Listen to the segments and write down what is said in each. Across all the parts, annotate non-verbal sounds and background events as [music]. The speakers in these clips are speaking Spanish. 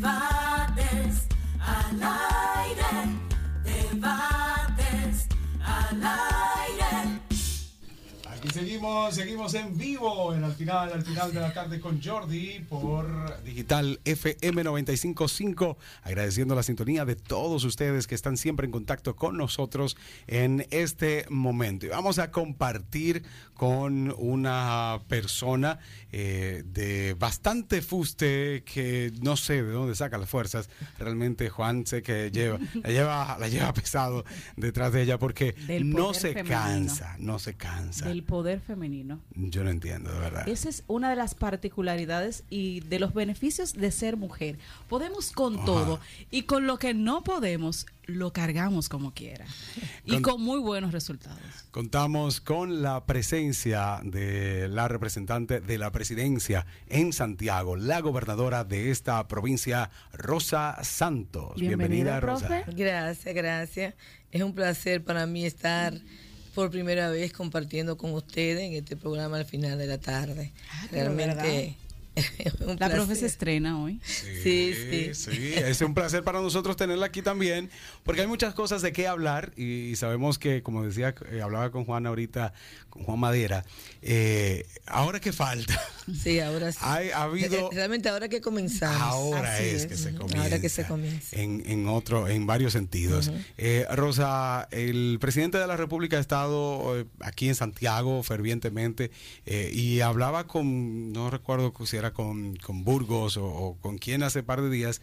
Bye. Seguimos, seguimos en vivo en al final, al final de la tarde con Jordi por Digital FM 955, agradeciendo la sintonía de todos ustedes que están siempre en contacto con nosotros en este momento. Y vamos a compartir con una persona eh, de bastante fuste que no sé de dónde saca las fuerzas. Realmente Juan sé que lleva, la lleva, la lleva pesado detrás de ella porque no se femenino. cansa, no se cansa. Del poder femenino. Yo no entiendo, de verdad. Esa es una de las particularidades y de los beneficios de ser mujer. Podemos con Ajá. todo y con lo que no podemos, lo cargamos como quiera. Y Con- con muy buenos resultados. Contamos con la presencia de la representante de la presidencia en Santiago, la gobernadora de esta provincia, Rosa Santos. Bienvenida, Rosa. profe. Gracias, gracias. Es un placer para mí estar por primera vez compartiendo con ustedes en este programa al final de la tarde. Ah, Realmente [laughs] La profe se estrena hoy. Sí, sí. sí. Es un placer para nosotros tenerla aquí también, porque hay muchas cosas de qué hablar y, sabemos que, como decía, eh, hablaba con Juan ahorita, con Juan Madera, eh, ahora que falta, Sí, ahora sí. Hay- ha habido- Realmente ahora que comenzamos. Ahora Así es, que se comienza. Ahora que se comienza. En, en otro, en varios sentidos. Eh, Rosa, el presidente de la República ha estado eh, aquí en Santiago fervientemente eh, y hablaba con, no recuerdo si era con, con Burgos o, o con quién hace par de días,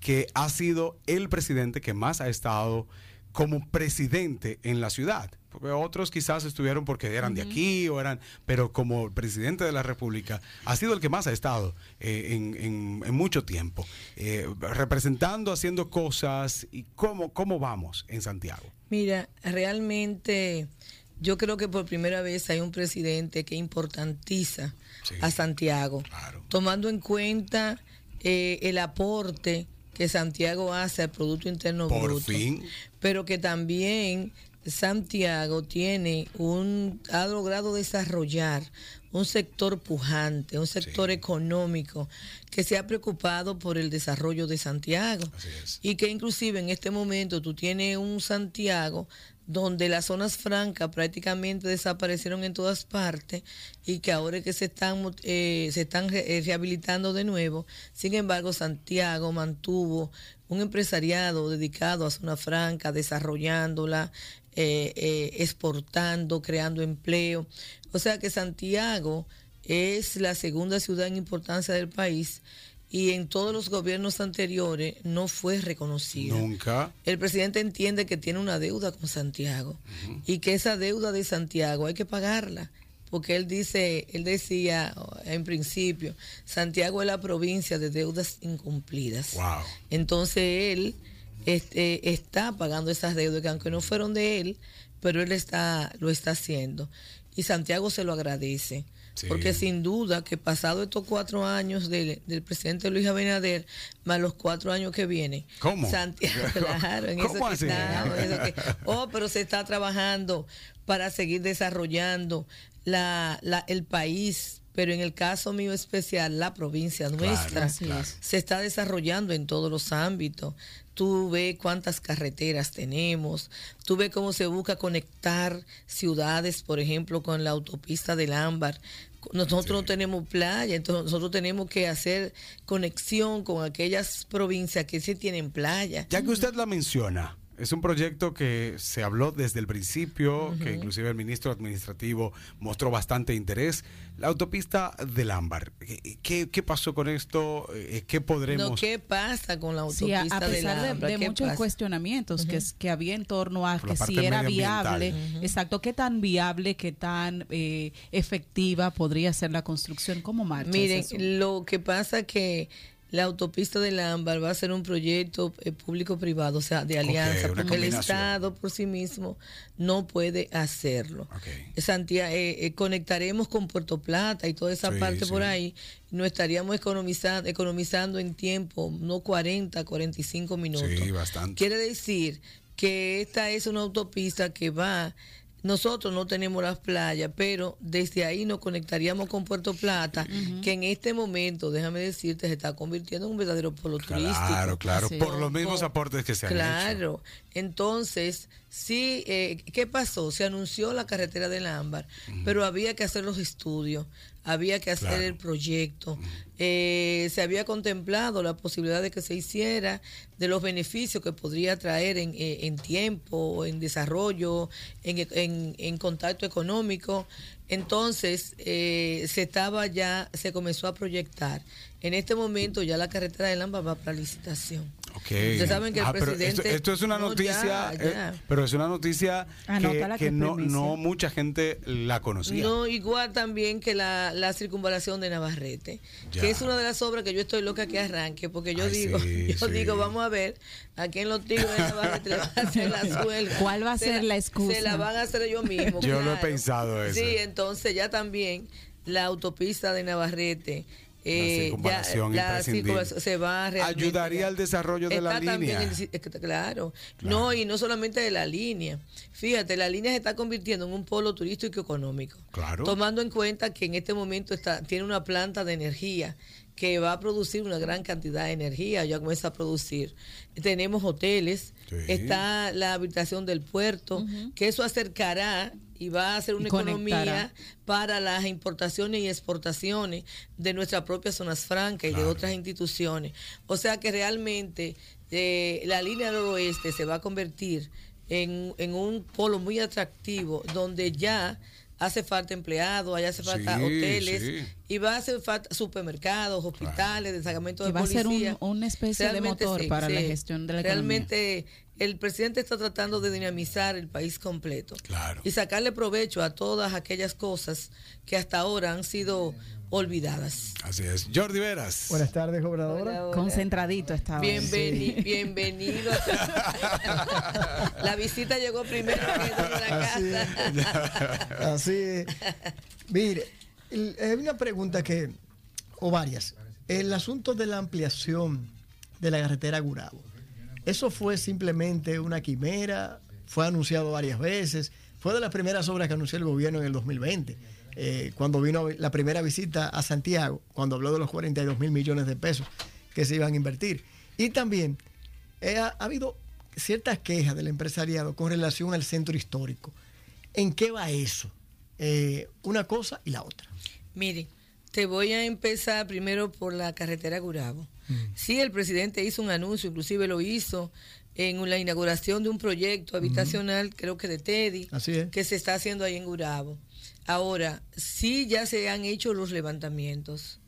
que ha sido el presidente que más ha estado como presidente en la ciudad. Porque otros quizás estuvieron porque eran de aquí o eran, pero como presidente de la República ha sido el que más ha estado eh, en, en- en mucho tiempo, eh, representando, haciendo cosas y cómo, cómo vamos en Santiago. Mira, realmente yo creo que por primera vez hay un presidente que importantiza Sí. a Santiago, Claro. tomando en cuenta eh, el aporte que Santiago hace al Producto Interno Por Bruto, fin. pero que también Santiago tiene un ha logrado desarrollar un sector pujante, un sector Sí. económico que se ha preocupado por el desarrollo de Santiago y que inclusive en este momento tú tienes un Santiago donde las zonas francas prácticamente desaparecieron en todas partes y que ahora es que se están eh, se están eh, rehabilitando de nuevo. Sin embargo, Santiago mantuvo un empresariado dedicado a zona franca, desarrollándola, eh, exportando, creando empleo. O sea que Santiago es la segunda ciudad en importancia del país y en todos los gobiernos anteriores no fue reconocido. Nunca. El presidente entiende que tiene una deuda con Santiago y que esa deuda de Santiago hay que pagarla. Porque él dice, él decía en principio, Santiago es la provincia de deudas incumplidas. Wow. Entonces él este, está pagando esas deudas que aunque no fueron de él, pero él está, lo está haciendo. Y Santiago se lo agradece. Sí. Porque sin duda que pasado estos cuatro años del, del presidente Luis Abinader, más los cuatro años que vienen, ¿Cómo? Santiago, [laughs] claro, en ¿Cómo eso que así? estamos, en eso que- oh, pero se está trabajando para seguir desarrollando la, la- el país, pero en el caso mío especial, la provincia nuestra claro. se está desarrollando en todos los ámbitos. Tú ves cuántas carreteras tenemos, tú ves cómo se busca conectar ciudades, por ejemplo, con la autopista del Ámbar. Nosotros no tenemos playa, entonces nosotros tenemos que hacer conexión con aquellas provincias que sí tienen playa. Ya que usted la menciona, es un proyecto que se habló desde el principio, que inclusive el ministro administrativo mostró bastante interés. La autopista del Ámbar. ¿Qué, qué- pasó con esto? Eh, ¿Qué podremos...? No, ¿qué pasa con la Sí, a, autopista a del pesar de, Ámbar? de ¿Qué muchos pasa? cuestionamientos que, es- que había en torno a Por que si era viable, exacto, qué tan viable, qué tan eh, efectiva podría ser la construcción, cómo marcha. Miren, lo que pasa que la autopista del Ámbar va a ser un proyecto eh, público-privado, o sea, de alianza, porque el. Estado por sí mismo no puede hacerlo. Ok. Santiago, eh, eh, conectaremos con Puerto Plata y toda esa Sí, parte por ahí, no estaríamos economizando, economizando en tiempo, no 40, 45 minutos. Sí, bastante. Quiere decir que esta es una autopista que va nosotros no tenemos las playas, pero desde ahí nos conectaríamos con Puerto Plata, que en este momento, déjame decirte, se está convirtiendo en un verdadero polo turístico. Claro, claro, por los mismos aportes que se han hecho. Claro, entonces, sí, eh, ¿qué pasó? Se anunció la carretera del Ámbar, pero había que hacer los estudios, había que hacer Claro. el proyecto, Eh, se había contemplado la posibilidad de que se hiciera, de los beneficios que podría traer en, eh, en tiempo, en desarrollo, en, en- en contacto económico. Entonces, eh, se estaba ya, se comenzó a proyectar. En este momento ya la carretera del Ámbar va para licitación. Ok. Ustedes saben que el Ah, pero esto, presidente- esto es una No, noticia, ya, eh, ya. pero es una noticia que, Anótala que que no, no mucha gente la conocía. No, igual también que la, la circunvalación de Navarrete, Ya. que es una de las obras que yo estoy loca que arranque, porque yo Ay, digo, sí, [laughs] yo sí. digo, vamos a ver a quién los tigres de Navarrete le van a hacer la [laughs] suelga. ¿Cuál va a Se ser la excusa? Se la van a hacer ellos mismos. Yo lo he claro. pensado eso. Sí, entonces ya también la autopista de Navarrete. Eh, circunvalación ya, la se va realmente Ayudaría al desarrollo de la línea. el- es que- claro. No, y no solamente de la línea. Fíjate, la línea se está convirtiendo en un polo turístico y económico. Claro. Tomando en cuenta que en este momento está, tiene una planta de energía que va a producir una gran cantidad de energía, ya comienza a producir. Tenemos hoteles, Sí. está la habitación del puerto, que eso acercará y va a ser una conectará. economía para las importaciones y exportaciones de nuestras propias zonas francas y de otras instituciones. O sea que realmente eh, la línea noroeste se va a convertir en, en un polo muy atractivo donde ya hace falta empleados, allá hace falta Sí, hoteles sí. y va a hacer falta supermercados, hospitales, destacamentos Que de va a ser un- policía. una especie de motor para la gestión de la Realmente el presidente está tratando de dinamizar el país completo Claro. y sacarle provecho a todas aquellas cosas que hasta ahora han sido olvidadas. Así es. Jordi Veras. Buenas tardes, gobernadora. Concentradito estaba. Bienveni- Bienvenido. [laughs] la visita llegó primero que la Así casa. Así es. Mire, hay una pregunta que, o varias. El asunto de la ampliación de la carretera Gurabo. ¿Eso fue simplemente una quimera? ¿Fue anunciado varias veces? Fue de las primeras obras que anunció el gobierno en el 2020, eh, cuando vino la primera visita a Santiago, cuando habló de los 42 mil millones de pesos que se iban a invertir. Y también eh, ha, ha habido ciertas quejas del empresariado con relación al centro histórico. ¿En qué va eso? Eh, una cosa y la otra. Mire, te voy a empezar primero por la carretera Gurabo. Sí, el presidente hizo un anuncio, inclusive lo hizo en la inauguración de un proyecto habitacional, creo que de Teddy, Así es. que se está haciendo ahí en Gurabo. Ahora, sí ya se han hecho los levantamientos,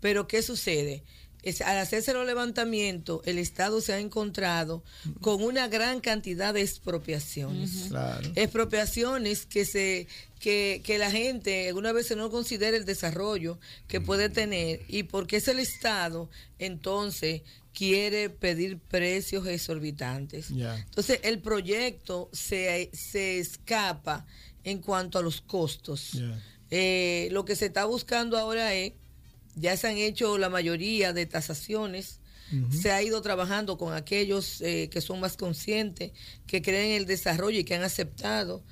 pero ¿qué sucede? Es- al hacerse los levantamientos, el Estado se ha encontrado con una gran cantidad de expropiaciones Claro. expropiaciones que se que, que la gente alguna vez no considera el desarrollo que puede tener y porque es el Estado entonces quiere pedir precios exorbitantes. Entonces el proyecto se, se escapa en cuanto a los costos. Eh, lo que se está buscando ahora es, ya se han hecho la mayoría de tasaciones, se ha ido trabajando con aquellos eh, que son más conscientes, que creen en el desarrollo y que han aceptado.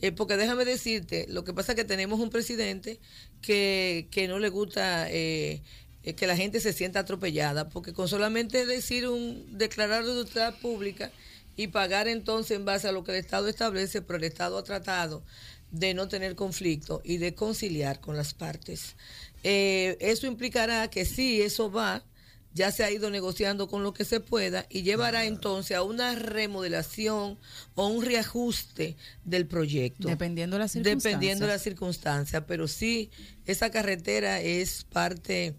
Eh, porque déjame decirte, lo que pasa es que tenemos un presidente que, que no le gusta que la gente se sienta atropellada, porque con solamente decir un declarar de utilidad pública y pagar entonces en base a lo que el Estado establece, pero el Estado ha tratado de no tener conflicto y de conciliar con las partes. Eh, eso implicará que sí, eso va, ya se ha ido negociando con lo que se pueda y llevará entonces a una remodelación o un reajuste del proyecto. Dependiendo de las Dependiendo de las circunstancias. circunstancias, pero sí, esa carretera es parte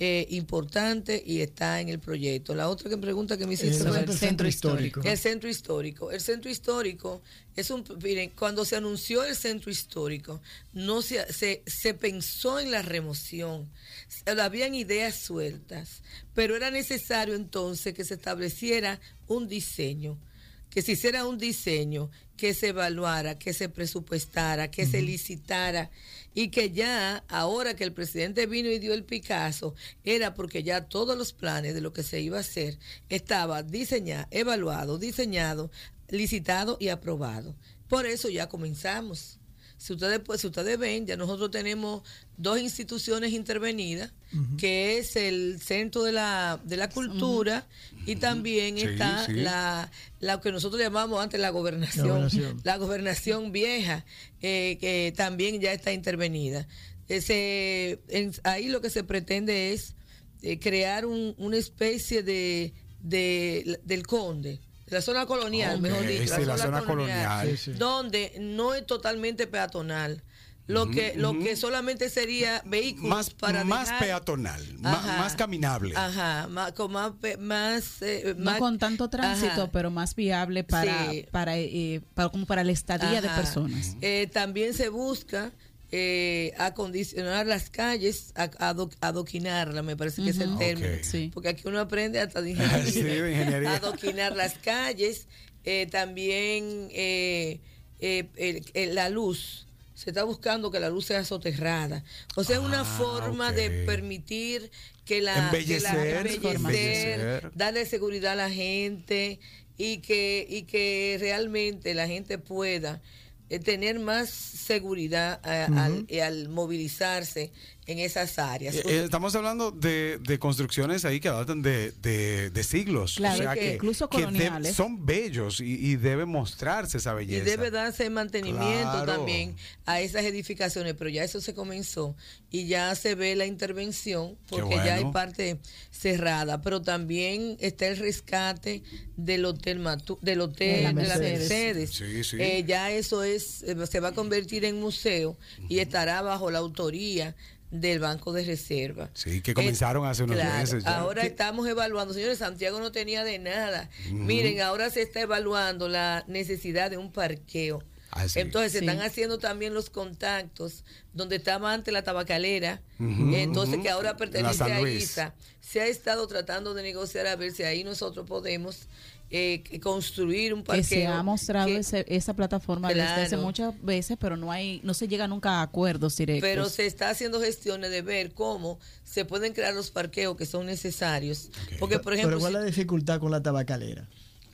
eh, importante y está en el proyecto. La otra que me pregunta que me hiciste El sobre del centro histórico. el centro histórico. El centro histórico es un. Miren, cuando se anunció el centro histórico, no se, se, se pensó en la remoción. Habían ideas sueltas, pero era necesario entonces que se estableciera un diseño que se hiciera un diseño, que se evaluara, que se presupuestara, que se licitara y que ya ahora que el presidente vino y dio el Picasso, era porque ya todos los planes de lo que se iba a hacer estaba diseñado, evaluado, diseñado, licitado y aprobado. Por eso ya comenzamos. Si ustedes, pues, si ustedes ven, ya nosotros tenemos dos instituciones intervenidas, que es el Centro de la, de la Cultura y también Sí, está sí. la, la que nosotros llamamos antes la gobernación, La gobernación. la gobernación vieja, eh, que también ya está intervenida. Ese, en- ahí lo que se pretende es eh, crear un- una especie de, de- del conde, de la zona colonial, mejor dicho, sí, la zona colonial. Sí, sí. donde no es totalmente peatonal. Lo que lo que solamente sería vehículos Más, para más dejar- peatonal, Ajá. más caminable. Ajá, más, con más, pe- más, eh, No más- con tanto tránsito, Ajá. pero más viable para, Sí. para, eh, para como para la estadía de personas. Eh, también se busca eh, acondicionar las calles, a- ado- adoquinarla, me parece que es el término. Sí. Porque aquí uno aprende hasta de [laughs] ingeniería. Sí, de ingeniería. Adoquinar las calles, eh, también eh, eh, la luz. Se está buscando que la luz sea soterrada. O sea, es una Ah, forma de permitir que la, que la- Embellecer, embellecer, embellecer. darle seguridad a la gente y que, y que realmente la gente pueda eh, tener más seguridad eh, al, eh, al movilizarse en esas áreas. Estamos hablando de, de construcciones ahí que datan de, de- de siglos. Claro, o sea que que, incluso que de- coloniales. son bellos y, y debe mostrarse esa y belleza. debe darse mantenimiento Claro. también a esas edificaciones, pero ya eso se comenzó y ya se ve la intervención porque ya hay parte cerrada, pero también está el rescate del hotel Matu- del hotel De la de la Mercedes. Mercedes. Sí, sí. Eh, ya eso es eh, se va a convertir en museo y estará bajo la autoría del Banco de Reserva. Sí, que comenzaron hace unos claro, meses ya. Ahora ¿Qué? estamos evaluando, señores, Santiago no tenía de nada. Miren, ahora se está evaluando la necesidad de un parqueo. Ah, sí. Entonces se Sí. están haciendo también los contactos donde estaba antes la tabacalera, entonces que ahora pertenece a. ISA. Se ha estado tratando de negociar a ver si ahí nosotros podemos eh, que construir un parqueo. que se ha mostrado que- ese- esa plataforma desde hace Claro. muchas veces, pero no hay, no se llega nunca a acuerdos directos. Pero se está haciendo gestiones de ver cómo se pueden crear los parqueos que son necesarios. Porque, por ejemplo, Pero ¿cuál si- es la dificultad con la tabacalera?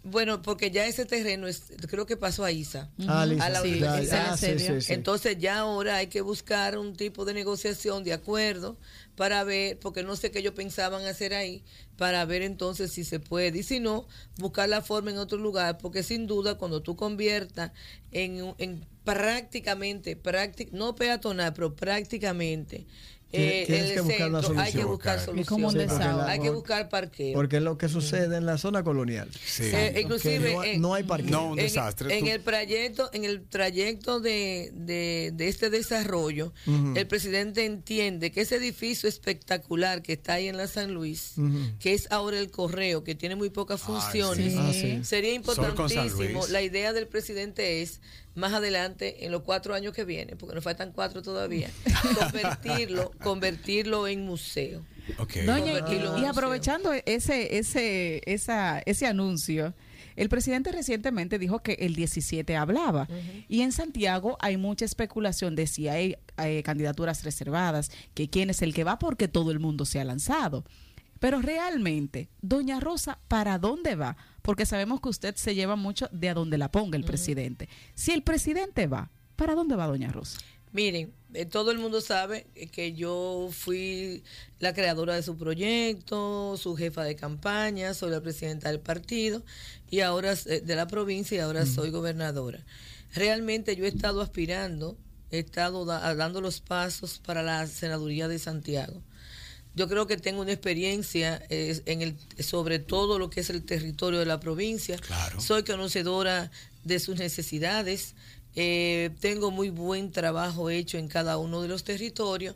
Bueno, porque ya ese terreno es, creo que pasó a ISA. Ah. A la Sí, universidad. ya, ya, sí, sí, sí. Entonces ya ahora hay que buscar un tipo de negociación, de acuerdo, para ver, porque no sé qué ellos pensaban hacer ahí, para ver entonces si se puede. Y si no, buscar la forma en otro lugar, porque sin duda cuando tú conviertas en, en prácticamente, práctic- no peatonal, pero prácticamente, eh, tienes el que buscar una centro, hay que solución. buscar Sí, la- Hay que buscar parqueo. Porque es lo que sucede en la zona colonial. Sí. Eh, inclusive no, en- no hay parqueo. No, un en, desastre. en el trayecto, en el trayecto de, de- de este desarrollo, el presidente entiende que ese edificio espectacular que está ahí en la San Luis, que es ahora el correo, que tiene muy pocas funciones, sí. Ah, sí. sería importantísimo. La idea del presidente es más adelante, en los cuatro años que vienen, porque nos faltan cuatro todavía, [laughs] convertirlo, convertirlo en museo. Ok. Doña, Convertirlo en y, museo. aprovechando ese, ese, esa, ese anuncio, el presidente recientemente dijo que el 17 hablaba. Y en Santiago hay mucha especulación de si hay, eh, candidaturas reservadas, que quién es el que va, porque todo el mundo se ha lanzado. Pero realmente, doña Rosa, ¿para dónde va? Porque sabemos que usted se lleva mucho de a donde la ponga el presidente. Si el presidente va, ¿para dónde va doña Rosa? Miren, eh, todo el mundo sabe que yo fui la creadora de su proyecto, su jefa de campaña, soy la presidenta del partido y ahora eh, de la provincia y ahora soy gobernadora. Realmente yo he estado aspirando, he estado da- dando los pasos para la senaduría de Santiago. Yo creo que tengo una experiencia eh, en el, sobre todo lo que es el territorio de la provincia. Claro. Soy conocedora de sus necesidades. eh, tengo muy buen trabajo hecho en cada uno de los territorios.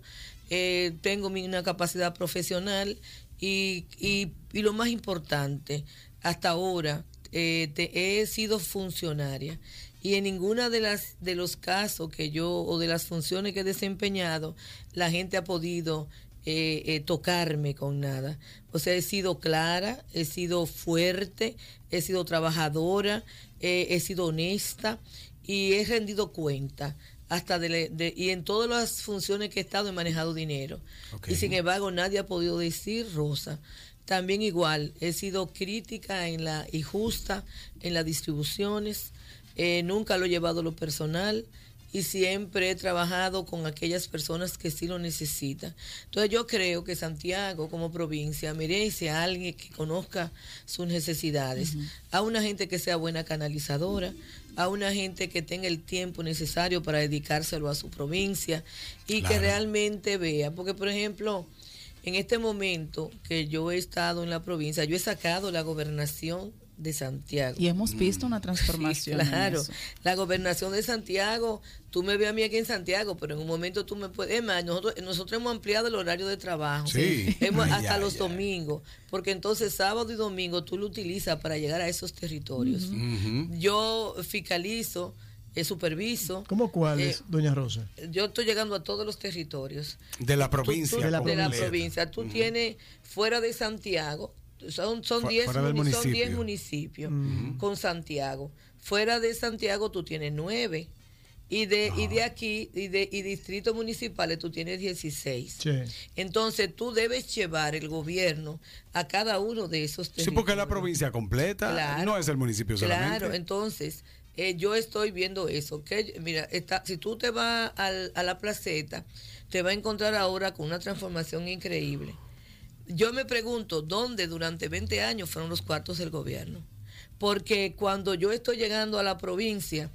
eh, tengo mi- una capacidad profesional y, y- y lo más importante, hasta ahora eh, te- he sido funcionaria y en ninguna de las de los casos que yo o de las funciones que he desempeñado la gente ha podido eh, eh, tocarme con nada. O sea, he sido clara, he sido fuerte, he sido trabajadora, eh, he sido honesta y he rendido cuenta hasta de, y en todas las funciones que he estado he manejado dinero. Y sin embargo nadie ha podido decir, Rosa, también igual, he sido crítica en la y justa en las distribuciones, eh, nunca lo he llevado a lo personal y siempre he trabajado con aquellas personas que sí lo necesitan. Entonces yo creo que Santiago como provincia merece a alguien que conozca sus necesidades, a una gente que sea buena canalizadora, a una gente que tenga el tiempo necesario para dedicárselo a su provincia y que realmente vea, porque por ejemplo, en este momento que yo he estado en la provincia, yo he sacado la gobernación de Santiago. Y hemos visto una [laughs] transformación. en Claro, eso. la gobernación de Santiago, tú me ves a mí aquí en Santiago, pero en un momento tú me puedes, es más, nosotros, nosotros hemos ampliado el horario de trabajo, Sí. [laughs] Hemos- Ay, hasta ay, los ay. domingos, porque entonces sábado y domingo tú lo utilizas para llegar a esos territorios. Yo fiscalizo, eh, superviso. ¿Cómo cuáles, Eh, doña Rosa? yo estoy llegando a todos los territorios De la Tú- tú- provincia. De la de la completa. provincia. Tú tienes fuera de Santiago, son son Fu- 10 fuera del muni- son municipio. 10 municipios con Santiago. Fuera de Santiago tú tienes 9. Y de, y Ah. de aquí, y de y distritos municipales, tú tienes 16. Sí. Entonces tú debes llevar el gobierno a cada uno de esos Sí, territorios. porque es la provincia completa, Claro. no es el municipio solamente. Claro, entonces eh, yo estoy viendo eso. Que mira, está, si tú te vas al- a la placeta, te va a encontrar ahora con una transformación increíble. Yo me pregunto dónde durante 20 años fueron los cuartos del gobierno. Porque cuando yo estoy llegando a la provincia,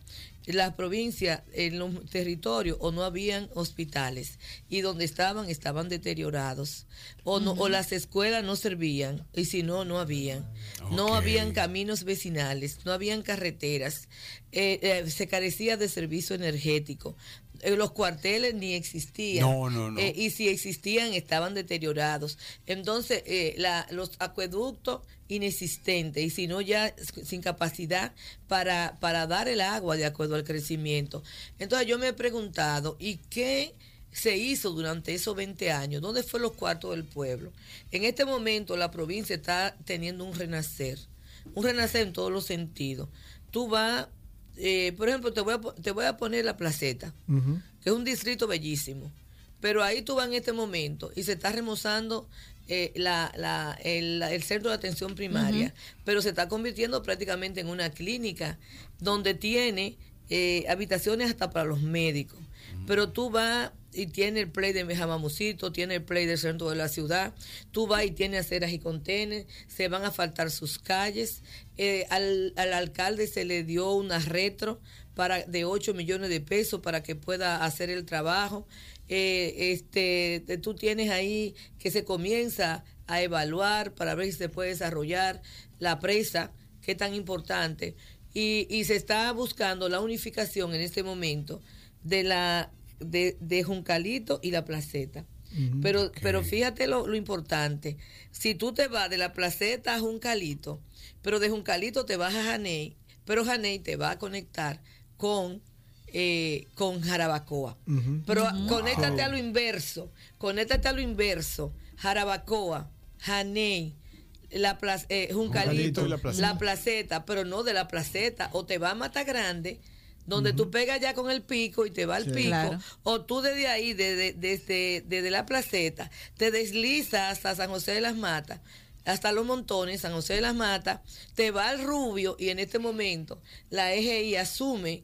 la provincia en los territorios o no habían hospitales y donde estaban estaban deteriorados. O no o las escuelas no servían y si no no habían. No habían caminos vecinales no habían carreteras eh, eh, se carecía de servicio energético Eh, los cuarteles ni existían No, no, no. Eh, y si existían estaban deteriorados. Entonces, eh, la- los acueductos inexistentes y si no ya sin capacidad para, para dar el agua de acuerdo al crecimiento. Entonces yo me he preguntado, ¿y qué se hizo durante esos 20 años? ¿Dónde fue los cuartos del pueblo? En este momento la provincia está teniendo un renacer, un renacer en todos los sentidos. Tú vas, eh, por ejemplo, te voy, a, te voy a poner la placeta que es un distrito bellísimo. Pero ahí tú vas en este momento y se está remozando eh, la, la- el, la- el centro de atención primaria, pero se está convirtiendo prácticamente en una clínica donde tiene eh, habitaciones hasta para los médicos. Pero tú vas y tiene el play de Jamamucito, tiene el play del centro de la ciudad, tú vas y tiene aceras y contenes, se van a faltar sus calles. Eh, al, al alcalde se le dio una retro para de 8 millones de pesos para que pueda hacer el trabajo. Eh, este, te- tú tienes ahí que se comienza a evaluar para ver si se puede desarrollar la presa, que es tan importante. Y, y se está buscando la unificación en este momento de la de, de Juncalito y la Placeta. Pero, Ok. pero fíjate lo, lo importante. Si tú te vas de la Placeta a Juncalito, pero de Juncalito te vas a Janey, pero Janey te va a conectar con, eh, con Jarabacoa. Pero conéctate a lo inverso, conéctate a lo inverso. Jarabacoa, Janey, la plac- eh, Juncalito, la la Placeta. placeta. pero no de la placeta, o te va a Mata Grande, donde tú pegas ya con el pico y te va al Sí. pico, Claro. o tú desde ahí, desde, desde, desde la placeta, te deslizas hasta San José de las Matas, hasta los montones, San José de las Matas, te va al Rubio y en este momento la EGI asume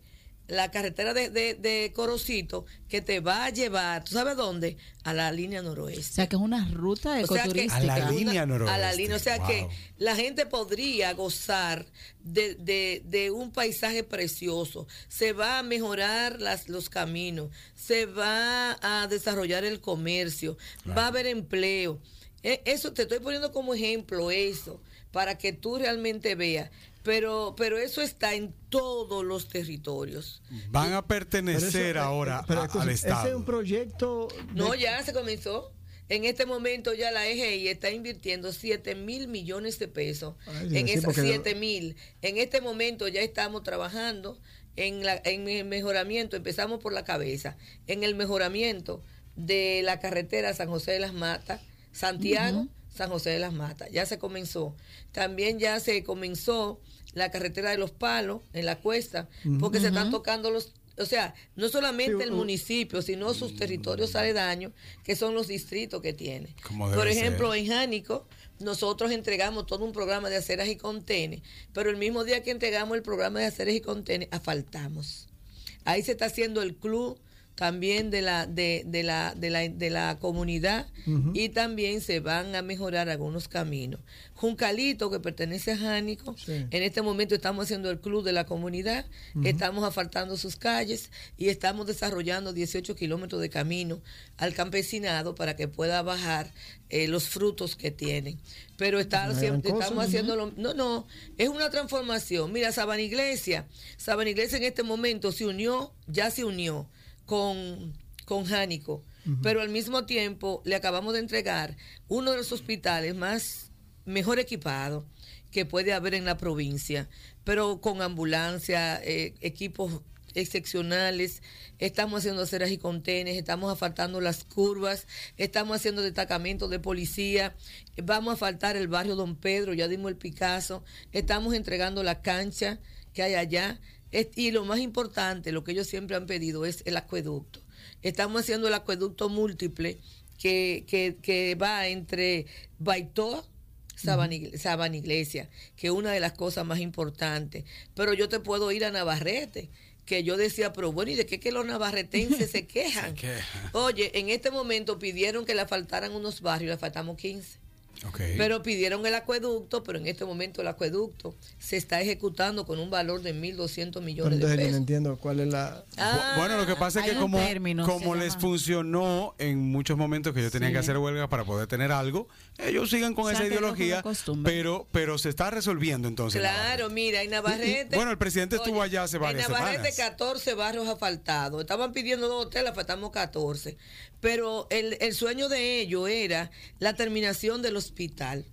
la carretera de, de, de Corocito que te va a llevar, ¿tú sabes dónde? A la línea O noroeste. sea que es una ruta O sea que- ecoturística. A la línea noroeste. A la línea, o sea Wow. que la gente podría gozar de, de- de un paisaje precioso, se va a mejorar las, los caminos, se va a desarrollar el comercio, va a haber empleo. E- Eso te estoy poniendo como ejemplo eso, para que tú realmente veas. Pero, pero eso está en todos los territorios. Van a pertenecer eso- ahora pero a- al Ese Estado. es un proyecto. de- No, ya se comenzó. En este momento ya la EGI está invirtiendo 7 mil millones de pesos Ay, en porque- 7 mil. En este momento ya estamos trabajando en, la, en el mejoramiento, empezamos por la cabeza, en el mejoramiento de la carretera San José de las Matas, Santiago, San José de las Matas. Ya se comenzó. También ya se comenzó la carretera de los palos en la cuesta, porque se están tocando los o sea, no solamente Sí, el municipio, sino sus territorios aledaños, que son los distritos que tiene. Por ejemplo, ser. en Jánico, nosotros entregamos todo un programa de aceras y contenes, pero el mismo día que entregamos el programa de aceras y contenes, asfaltamos. Ahí se está haciendo el club también de la de, de la, de la de la comunidad y también se van a mejorar algunos caminos. Juncalito, que pertenece a Jánico, Sí. en este momento estamos haciendo el club de la comunidad, estamos asfaltando sus calles y estamos desarrollando 18 kilómetros de camino al campesinado para que pueda bajar eh, los frutos que tienen. Pero está, No siempre- estamos haciendo lo- no, no, es una transformación. Mira, Sabana Iglesia, Sabana Iglesia en este momento se unió, ya se unió con, con Jánico, pero al mismo tiempo le acabamos de entregar uno de los hospitales más mejor equipado que puede haber en la provincia, pero con ambulancia, eh, equipos excepcionales, estamos haciendo aceras y contenes, estamos asfaltando las curvas, estamos haciendo destacamentos de policía, vamos a faltar el barrio Don Pedro, ya dimos el Picasso, estamos entregando la cancha que hay allá, y lo más importante, lo que ellos siempre han pedido es el acueducto. Estamos haciendo el acueducto múltiple que, que, que va entre Igle- Sabana Iglesia, que es una de las cosas más importantes. Pero yo te puedo ir a Navarrete, que yo decía, pero bueno, ¿y de qué que los navarretenses se [laughs] quejan? quejan. Oye, en este momento pidieron que le faltaran unos barrios, le faltamos 15. Pero pidieron el acueducto, pero en este momento el acueducto se está ejecutando con un valor de 1.200 Pero millones de entonces yo no pesos. entiendo cuál es la... Ah, Bu- bueno, lo que pasa es que como, término como que les llama- funcionó en muchos momentos que ellos tenían Sí. que hacer huelga para poder tener algo, ellos sigan con esa ideología, pero pero se está resolviendo entonces. Claro, mira, en Navarrete. Bueno, el presidente estuvo allá hace varias En Navarrete, semanas. 14 barrios asfaltados. Estaban pidiendo dos hoteles, faltamos 14. Pero el, el sueño de ellos era la terminación del hospital.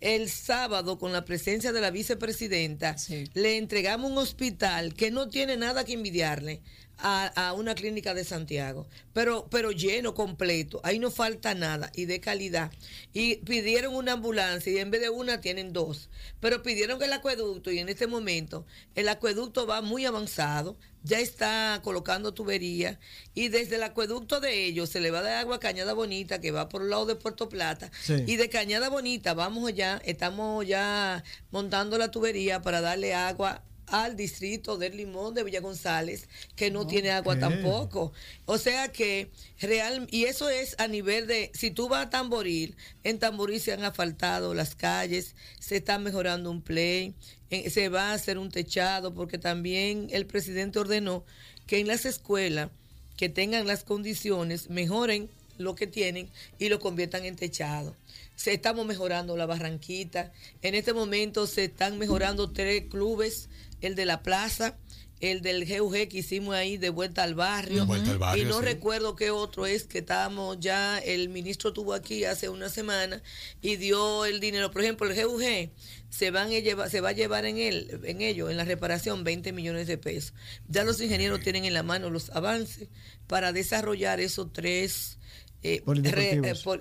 El sábado, con la presencia de la vicepresidenta, Sí. le entregamos un hospital que no tiene nada que envidiarle a, a una clínica de Santiago, pero, pero lleno, completo. Ahí no falta nada y de calidad. Y pidieron una ambulancia y en vez de una tienen dos. Pero pidieron que el acueducto y en este momento el acueducto va muy avanzado, ya está colocando tubería y desde el acueducto de ellos se le va a dar agua a Cañada Bonita que va por el lado de Puerto Plata Sí. y de Cañada Bonita vamos allá, estamos ya montando la tubería para darle agua al distrito del Limón de Villa González, que no tiene agua tampoco. O sea que real, y eso es a nivel de, si tú vas a Tamboril, en Tamboril se han asfaltado las calles, se está mejorando un play, eh, se va a hacer un techado, porque también el presidente ordenó que en las escuelas que tengan las condiciones mejoren lo que tienen y lo conviertan en techado. Se estamos mejorando la Barranquita. En este momento se están mejorando tres clubes, el de la plaza, el del GUG que hicimos ahí de vuelta al barrio. De vuelta al barrio, y no sí. recuerdo qué otro es que estábamos ya, el ministro estuvo aquí hace una semana y dio el dinero. Por ejemplo, el GUG se van a llevar, se va a llevar en él, en ello, en la reparación, 20 millones de pesos. Ya los ingenieros tienen en la mano los avances para desarrollar esos tres eh, por-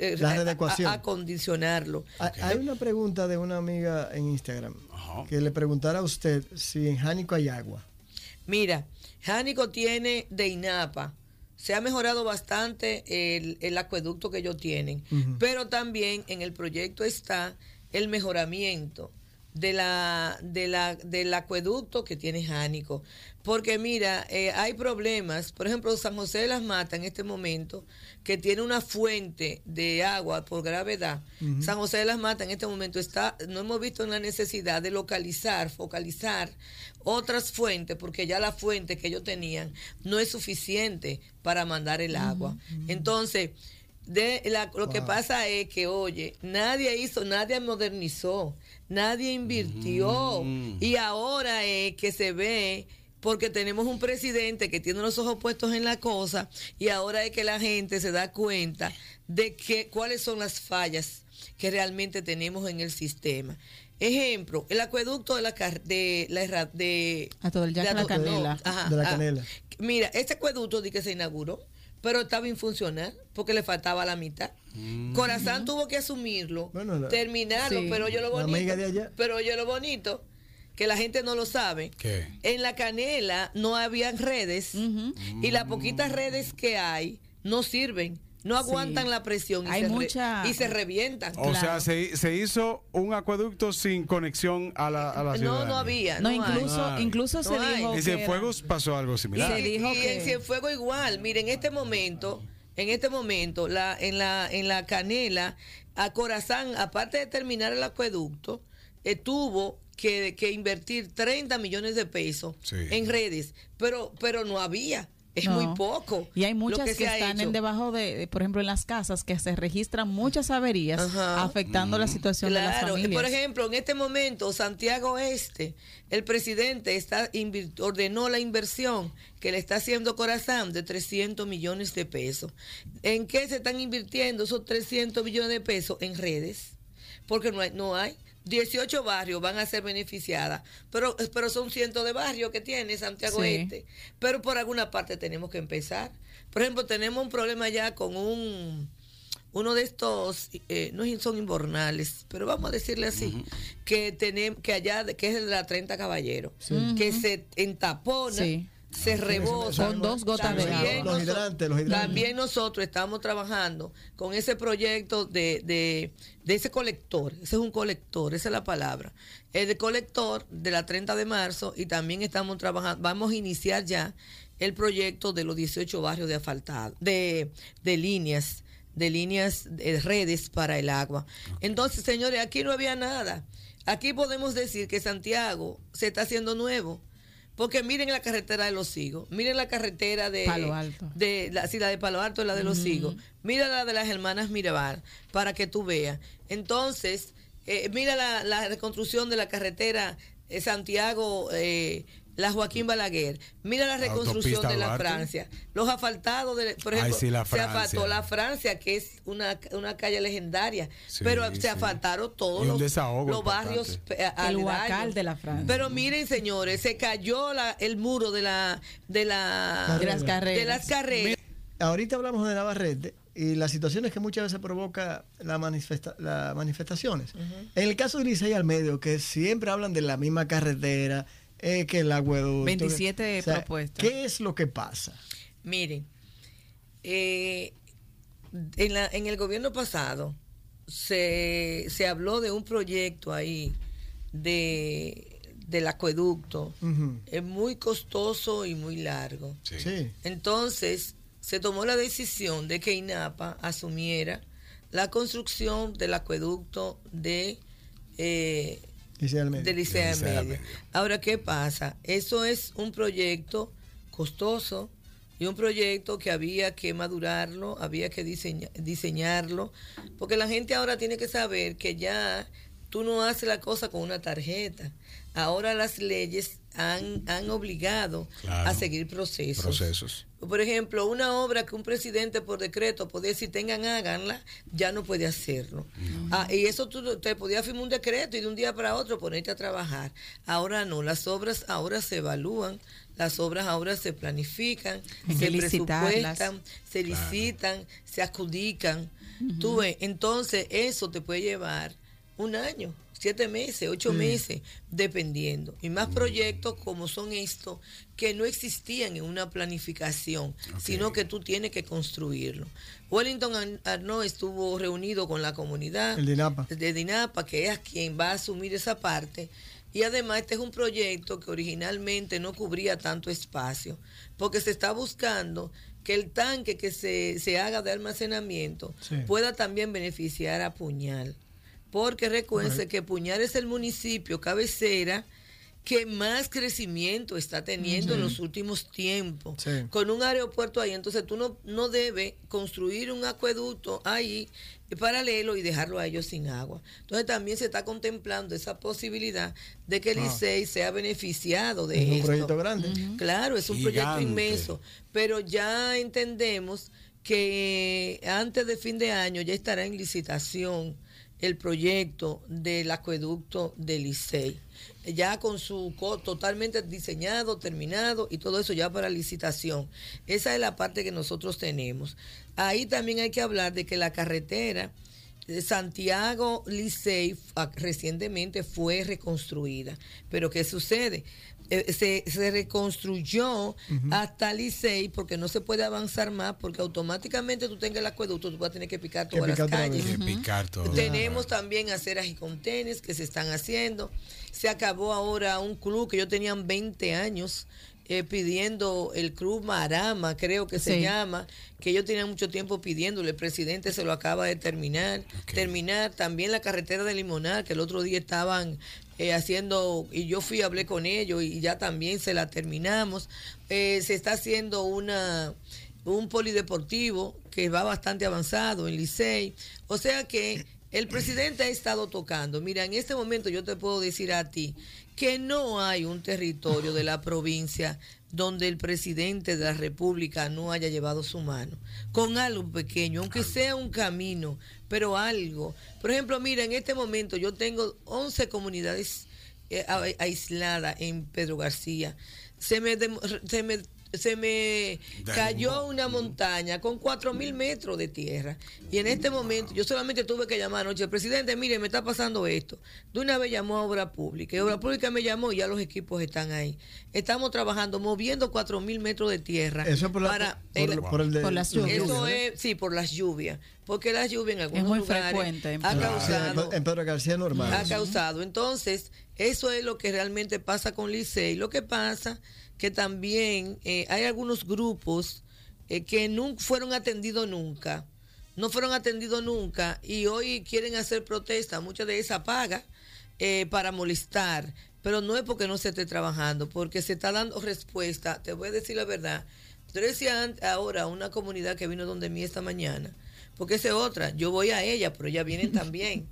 eh, La a- readecuación. a- acondicionarlo. Hay- Hay una pregunta de una amiga en Instagram Ajá. que le preguntara a usted si en Jánico hay agua. Mira, Jánico tiene de INAPA. Se ha mejorado bastante el, el acueducto que ellos tienen, pero también en el proyecto está el mejoramiento de la, de la, del acueducto que tiene Jánico. Porque mira, eh, hay problemas, por ejemplo, San José de las Matas en este momento, que tiene una fuente de agua por gravedad. San José de las Matas en este momento está, no hemos visto la necesidad de localizar, focalizar otras fuentes, porque ya la fuente que ellos tenían no es suficiente para mandar el agua. Entonces, de la- lo que pasa es que, oye, nadie hizo, nadie modernizó, nadie invirtió. Mm. Y ahora es que se ve, porque tenemos un presidente que tiene los ojos puestos en la cosa, y ahora es que la gente se da cuenta de que cuáles son las fallas que realmente tenemos en el sistema. Ejemplo, el acueducto de la car- de la erra- de A todo el Jack de La Canela. ajá, De la ah, Canela. Mira, este acueducto di que se inauguró, pero estaba infuncional porque le faltaba la mitad. Corazán tuvo que asumirlo, Bueno, la- terminarlo, Sí. pero yo lo bonito. amiga de allá. Pero yo lo bonito que la gente no lo sabe. ¿Qué? En la canela no habían redes y las poquitas redes que hay no sirven. No Sí. aguantan la presión y, Hay se, re- mucha- y se revientan. O sea, se, se hizo un acueducto sin conexión a la, a la no, no había. No, incluso, incluso se hay. dijo En Cienfuegos pasó algo Y, similar. Se dijo y que- en Cienfuegos igual. Miren, en este momento, en este momento, la, en la, en la canela, a Corazán, aparte de terminar el acueducto, eh, tuvo que, que invertir 30 millones de pesos Sí. en redes, pero, pero no había. Es No. muy poco. Y hay muchas que, están en debajo de, de, por ejemplo, en las casas, que se registran muchas averías Ajá. afectando la situación de las Claro, familias. por ejemplo, en este momento, Santiago Este, el presidente está ordenó la inversión que le está haciendo Corazán de 300 millones de pesos. ¿En qué se están invirtiendo esos 300 millones de pesos? En redes, porque no hay, no hay. 18 barrios van a ser beneficiadas, pero, pero son cientos de barrios que tiene Santiago Sí. Este. Pero por alguna parte tenemos que empezar. Por ejemplo, tenemos un problema ya con un uno de estos eh, no son inbornales, pero vamos a decirle así, que tenemos que allá de- que es el de la 30 caballeros, que se entapona, Sí. Se rebosa Con dos gotas de También agua. Los hidrantes, los hidrantes. También nosotros estamos trabajando con ese proyecto de, de, de ese colector. Ese es un colector, esa es la palabra. El colector de la 30 de marzo y también estamos trabajando, vamos a iniciar ya el proyecto de los 18 barrios de asfaltado, de, de líneas, de líneas de redes para el agua. Entonces, señores, aquí no había nada. Aquí podemos decir que Santiago se está haciendo nuevo. Porque miren la carretera de los higos, miren la carretera de Palo Alto. de la, sí, la de Palo Alto y la de los higos. Mira la de las hermanas Mirabal para que tú veas. Entonces, eh, mira la, la reconstrucción de la carretera eh, Santiago, eh, la Joaquín Balaguer. Mira la reconstrucción de la Duarte. Francia. Los asfaltados, de, por Ay, ejemplo, sí, la se asfaltó la Francia, que es una, una calle legendaria. Sí, pero sí. se asfaltaron todos los, desahogo los importante. barrios eh, El aledaños. Huacal de la Francia. Pero miren, señores, se cayó la, el muro de la de la De las carreras. de las carreras. Ahorita hablamos de Navarrete y las situaciones que muchas veces provoca la manifesta- las manifestaciones. En el caso de Licey al medio, que siempre hablan de la misma carretera, eh, que el agueducto. 27 o sea, propuestas. ¿Qué es lo que pasa? Miren, eh, en, la, en el gobierno pasado se, se habló de un proyecto ahí de del acueducto. Es muy costoso y muy largo. Sí. Sí. Entonces, se tomó la decisión de que INAPA asumiera la construcción del acueducto de, eh, De Licea De Licea. Ahora, ¿qué pasa? Eso es un proyecto costoso y un proyecto que había que madurarlo, había que diseña- diseñarlo, porque la gente ahora tiene que saber que ya tú no haces la cosa con una tarjeta. Ahora las leyes han, han obligado Claro. a seguir procesos. Procesos. Por ejemplo, una obra que un presidente por decreto podía decir tengan, háganla, ya no puede hacerlo. Ah, y eso tú te podías firmar un decreto y de un día para otro ponerte a trabajar. Ahora no, las obras ahora se evalúan, las obras ahora se planifican, Hay se presupuestan, se licitan, se adjudican. Tú ves, entonces eso te puede llevar un año, siete meses, ocho meses, dependiendo. Y más proyectos como son estos, que no existían en una planificación, sino que tú tienes que construirlo. Wellington Ar- Arnaud estuvo reunido con la comunidad El DINAPA. de DINAPA, que es quien va a asumir esa parte. Y además este es un proyecto que originalmente no cubría tanto espacio, porque se está buscando que el tanque que se, se haga de almacenamiento Sí. pueda también beneficiar a Puñal. Porque recuerden que Puñal es el municipio cabecera que más crecimiento está teniendo en los últimos tiempos. Sí. Con un aeropuerto ahí, entonces tú no, no debes construir un acueducto ahí paralelo y dejarlo a ellos sin agua. Entonces también se está contemplando esa posibilidad de que el Ah. ICEI sea beneficiado de Es un esto. proyecto grande. Claro, es un proyecto inmenso, pero ya entendemos que antes de fin de año ya estará en licitación el proyecto del acueducto del Licey, ya con su totalmente diseñado, terminado y todo eso ya para licitación. Esa es la parte que nosotros tenemos. Ahí también hay que hablar de que la carretera de Santiago Licey ah, recientemente fue reconstruida. Pero ¿qué sucede? Eh, se, se reconstruyó hasta Licey porque no se puede avanzar más porque automáticamente tú tengas el acueducto, tú vas a tener que picar todas las picar calles. picar todo. Tenemos también aceras y contenes que se están haciendo. Se acabó ahora un club que yo tenían 20 años eh, pidiendo el club Marama, creo que se llama, que ellos tenían mucho tiempo pidiéndole. El presidente se lo acaba de terminar. Terminar también la carretera de Limonar, que el otro día estaban eh, haciendo, y yo fui, hablé con ellos y ya también se la terminamos. Eh, se está haciendo una un polideportivo que va bastante avanzado en Licey. O sea que el presidente ha estado tocando. Mira, en este momento yo te puedo decir a ti que no hay un territorio de la provincia donde el presidente de la República no haya llevado su mano, con algo pequeño, aunque sea un camino, pero algo. Por ejemplo, mira, en este momento yo tengo 11 comunidades eh, aisladas en Pedro García. Se me, se me, se me cayó una montaña con 4 mil metros de tierra. Y en este momento yo solamente tuve que llamar anoche, presidente, mire, me está pasando esto. De una vez llamó a Obra Pública. Y Obra Pública me llamó y ya los equipos están ahí. Estamos trabajando, moviendo 4 mil metros de tierra. Eso es por, la, para por, el- por el de- Por las lluvias. eso es, sí, por las lluvias. Porque las lluvias en algunos muy lugares frecuente en ha causado, en Pedro García normal. ha causado. Entonces, eso es lo que realmente pasa con Licey. Lo que pasa que también eh, hay algunos grupos eh, que nunca fueron atendidos nunca, no fueron atendidos nunca y hoy quieren hacer protesta, mucha de esa paga eh, para molestar, pero no es porque no se esté trabajando, porque se está dando respuesta. Te voy a decir la verdad. Yo decía ahora una comunidad que vino donde mí esta mañana, porque esa es otra, yo voy a ella, pero ellas vienen [laughs] también.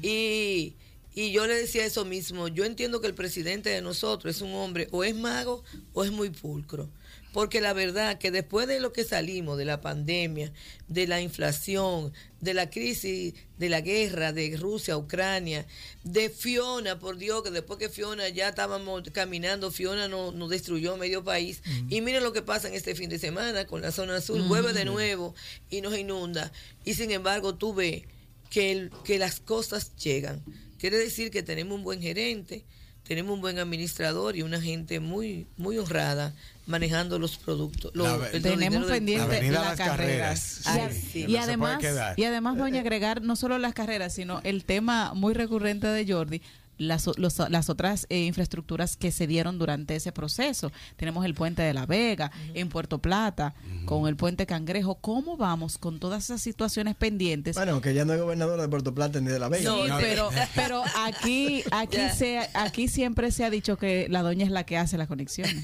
Y, y yo le decía eso mismo, yo entiendo que el presidente de nosotros es un hombre o es mago o es muy pulcro. Porque la verdad que después de lo que salimos, de la pandemia, de la inflación, de la crisis, de la guerra de Rusia, Ucrania, de Fiona, por Dios, que después que Fiona ya estábamos caminando, Fiona nos no destruyó medio país. Y miren lo que pasa en este fin de semana con la zona sur, vuelve de nuevo y nos inunda. Y sin embargo, tú ves que, el- que las cosas llegan. Quiere decir que tenemos un buen gerente, tenemos un buen administrador y una gente muy muy honrada manejando los productos. los- La- el Tenemos pendiente La avenida las carreras. Carreras, Y a- sí. y, No se puede además, y además, doña, agregar no solo las carreras, sino el tema muy recurrente de Jordi, las, o- los- las otras eh, infraestructuras que se dieron durante ese proceso. Tenemos el puente de la Vega en Puerto Plata, con el puente Cangrejo. ¿Cómo vamos con todas esas situaciones pendientes? Bueno, que ya no es gobernador de Puerto Plata ni de La Vega. No, Sí, pero, pero aquí, aquí, se, aquí siempre se ha dicho que la doña es la que hace las conexiones.